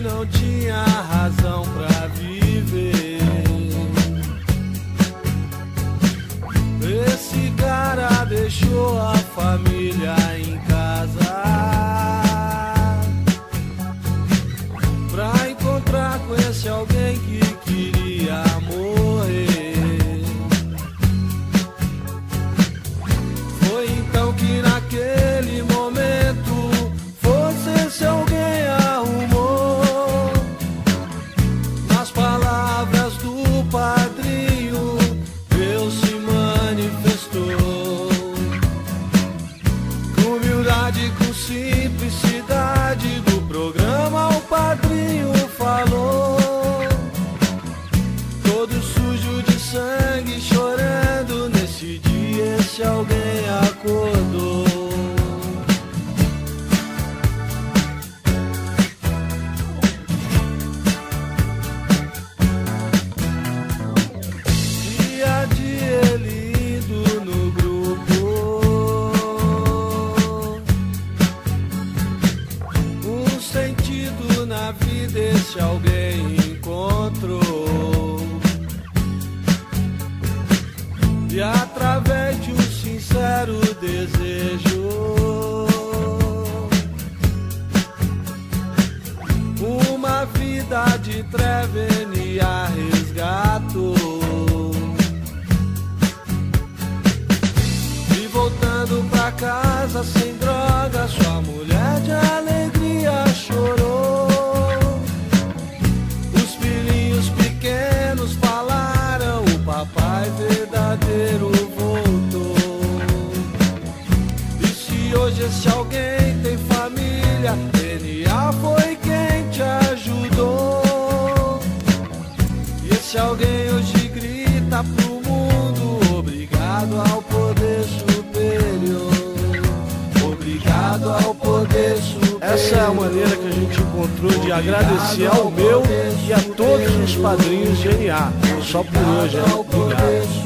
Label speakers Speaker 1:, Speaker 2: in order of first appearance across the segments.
Speaker 1: não tinha razão pra viver. Esse cara deixou a todo sujo de sangue chorando. Nesse dia esse alguém acordou. Dia de ele indo no grupo. Um sentido na vida esse alguém encontrou vida de trevenia resgatou E voltando pra casa sem droga, sua mulher de alegria chorou. Os filhinhos pequenos falaram, o papai verdadeiro voltou. E se hoje esse alguém tem família, DNA foi E esse alguém hoje grita pro mundo: obrigado ao poder superior. Obrigado ao poder superior.
Speaker 2: Essa é a maneira que a gente encontrou de agradecer ao meu e a todos os padrinhos de NA. Só por hoje, Obrigado.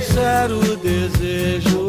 Speaker 1: sincero desejo.